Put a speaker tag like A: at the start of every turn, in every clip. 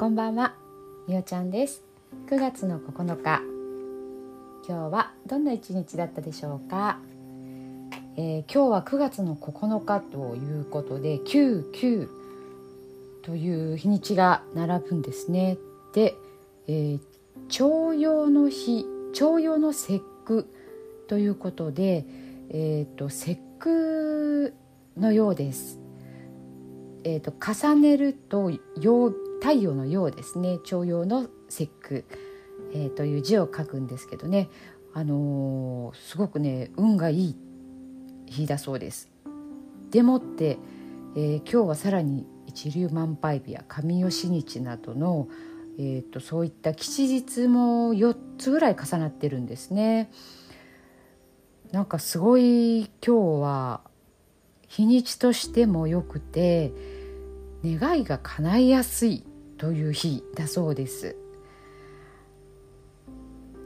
A: こんばんは、みおちゃんです。9月の9日今日はどんな一日だったでしょうか、えー、今日は9月の9日ということで99という日にちが並ぶんですね。で、えー、徴用の日徴用の節句ということで、えーと、節句のようです。えーと、重ねると陽太陽の陽ですね徴用の節句、えー、という字を書くんですけどね、あのー、すごくね運がいい日だそうです。でもって、えー、今日はさらに一粒万倍日や神吉日などの、えーと、そういった吉日も4つぐらい重なってるんですね。なんかすごい今日は日にちとしてもよくて願いが叶いやすいという日だそうです。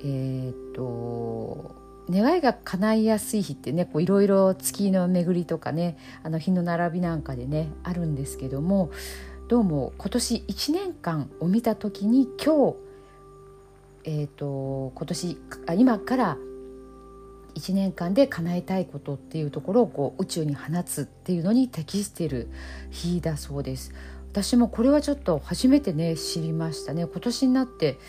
A: えっ、と願いが叶いやすい日ってねいろいろ月の巡りとかねあの日の並びなんかでねあるんですけどもどうも今年1年間を見た時に今日えーと、今年あ今から1年間で叶えたいことっていうところをこう宇宙に放つっていうのに適している日だそうです私もこれはちょっと初めてね知りましたね今年になって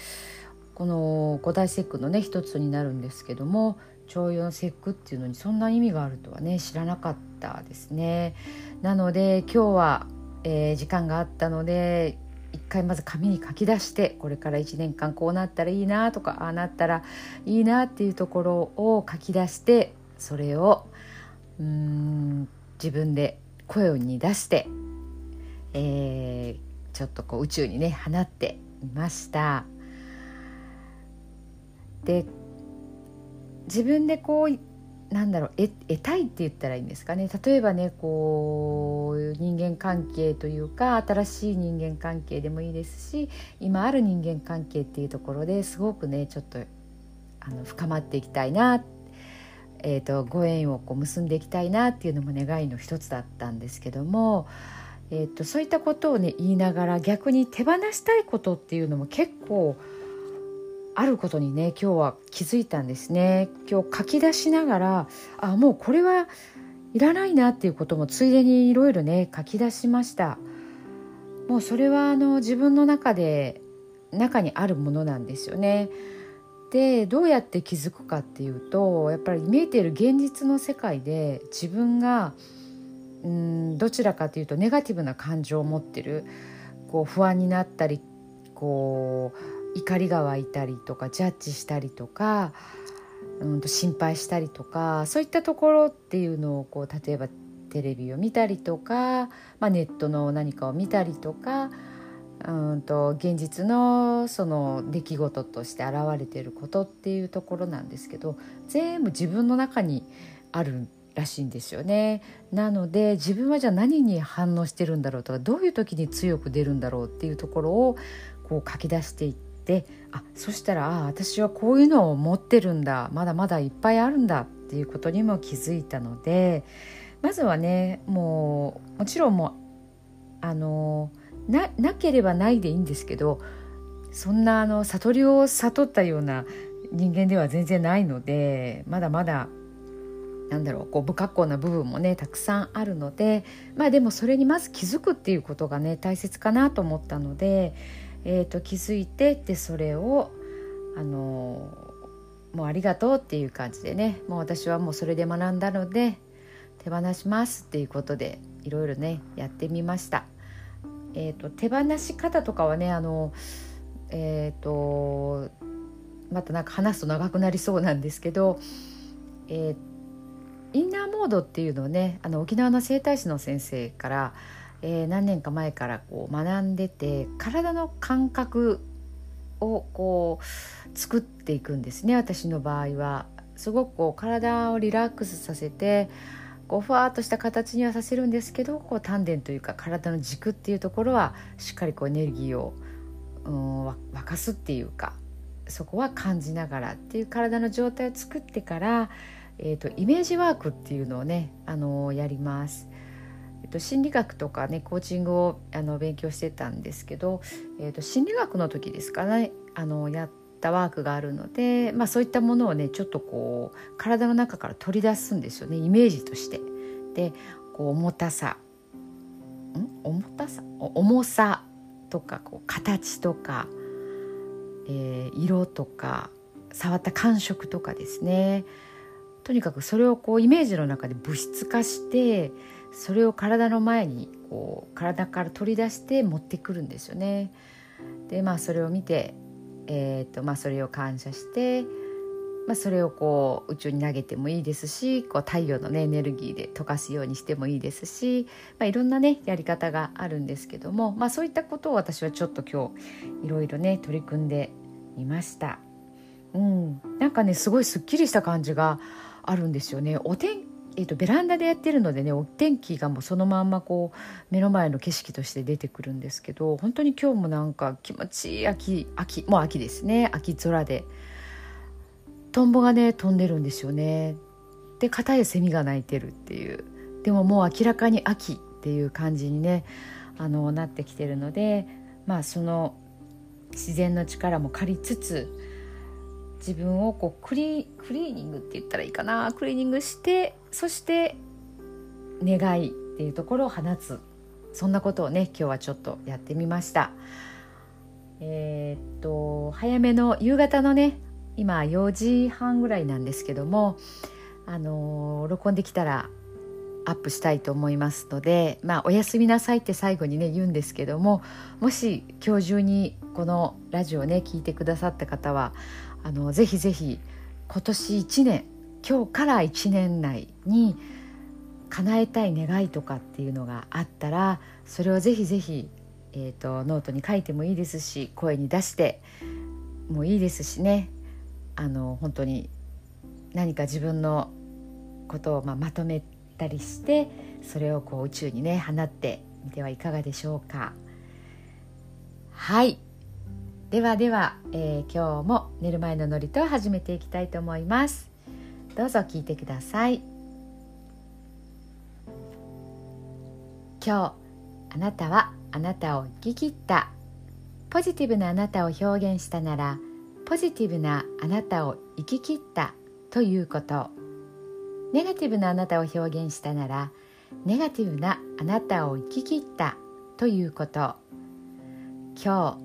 A: この五大節句のね一つになるんですけども徴用の節句っていうのにそんな意味があるとはね知らなかったですね。なので今日は、えー、時間があったので一回まず紙に書き出してこれから1年間こうなったらいいなとかああなったらいいなっていうところを書き出してそれをうん自分で声に出して、えー、ちょっとこう宇宙にね放ってみました。で自分でこうなんだろう得得たいって言ったらいいんですかね例えばねこう人間関係というか新しい人間関係でもいいですし今ある人間関係っていうところですごくねちょっとあの深まっていきたいな、えーと、ご縁をこう結んでいきたいなっていうのも願いの一つだったんですけども、えーとそういったことをね言いながら逆に手放したいことっていうのも結構あることにね今日は気づいたんですね。今日書き出しながらあもうこれはいらないなっていうこともついでにいろいろね書き出しました。もうそれはあの自分の中で中にあるものなんですよね。でどうやって気づくかっていうとやっぱり見えている現実の世界で自分がんどちらかというとネガティブな感情を持ってるこう不安になったりこう怒りが湧いたりとかジャッジしたりとか、うん、心配したりとかそういったところっていうのをこう例えばテレビを見たりとか、まあ、ネットの何かを見たりとかうんと現実のその出来事として現れていることっていうところなんですけど全部自分の中にあるらしいんですよね。なので自分はじゃあ何に反応してるんだろうとかどういう時に強く出るんだろうっていうところをこう書き出していってあそしたらあ私はこういうのを持ってるんだまだまだいっぱいあるんだっていうことにも気づいたのでまずはねもうもちろんもうあのななければないでいいんですけどそんなあの悟りを悟ったような人間では全然ないのでまだまだなんだろうこう不格好な部分もねたくさんあるのでまあでもそれにまず気づくっていうことがね大切かなと思ったのでえーと、気づいてでそれをあのもうありがとうっていう感じでねもう私はもうそれで学んだので手放しますっていうことでいろいろねやってみました。えーと、手放し方とかはねあのえっ、ー、とまたなんか話すと長くなりそうなんですけど、えっー、インナーモードっていうのをねあの沖縄の整体師の先生からえー、何年か前からこう学んでて体の感覚をこう作っていくんですね私の場合は。すごくこう体をリラックスさせてこうふわっとした形にはさせるんですけどこう丹田というか体の軸っていうところはしっかりこうエネルギーを、うん、沸かすっていうかそこは感じながらっていう体の状態を作ってから、えーと、イメージワークっていうのをね、あのー、やります。えっと、心理学とかねコーチングをあの勉強してたんですけど、えっと、心理学の時ですかねあのやったワークがあるので、まあ、そういったものをねちょっとこう体の中から取り出すんですよねイメージとして。でこう重たさん？重たさ？重さとかこう形とか、えー、色とか触った感触とかですねとにかくそれをこうイメージの中で物質化してそれを体の前にこう体から取り出して持ってくるんですよね。でまあそれを見て、えーとまあ、それを感謝して、まあ、それをこう宇宙に投げてもいいですしこう太陽の、ね、エネルギーで溶かすようにしてもいいですし、まあ、いろんなねやり方があるんですけども、まあ、そういったことを私はちょっと今日いろいろね取り組んでみました。うん、なんかねすごいすっきりした感じがあるんですよね。お天えーと、ベランダでやってるのでねお天気がもうそのまんまこう目の前の景色として出てくるんですけど本当に今日もなんか気持ちいい秋秋もう秋ですね。秋空で。トンボがね飛んでるんですよね。で片やセミが鳴いてるっていう。でももう明らかに秋っていう感じにねあのなってきてるのでまあその自然の力も借りつつ自分をこうクリクリーニングって言ったらいいかな。クリーニングしてそして願いっていうところを放つ。そんなことをね今日はちょっとやってみました。えー、っと早めの夕方のね今4時半ぐらいなんですけどもあの録音できたらアップしたいと思いますのでまあおやすみなさいって最後にね言うんですけどももし今日中にこのラジオをね聞いてくださった方はあのぜひぜひ今年1年今日から1年内に叶えたい願いとかっていうのがあったらそれをぜひぜひ、えーと、ノートに書いてもいいですし声に出してもいいですしねあの本当に何か自分のことをまあまとめたりしてそれをこう宇宙にね放ってみてはいかがでしょうか。はいではでは、えー、今日も寝る前の祝詞を始めていきたいと思います。どうぞ聞いてください。今日あなたはあなたを生き切った。ポジティブなあなたを表現したならポジティブなあなたを生き切った。ということ。ネガティブなあなたを表現したならネガティブなあなたを生き切った。ということ。今日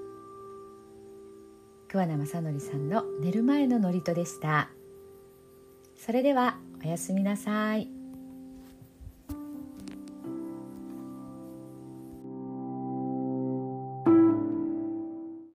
A: 桑名正則さんの寝る前の祝詞でしたそれではおやすみなさい。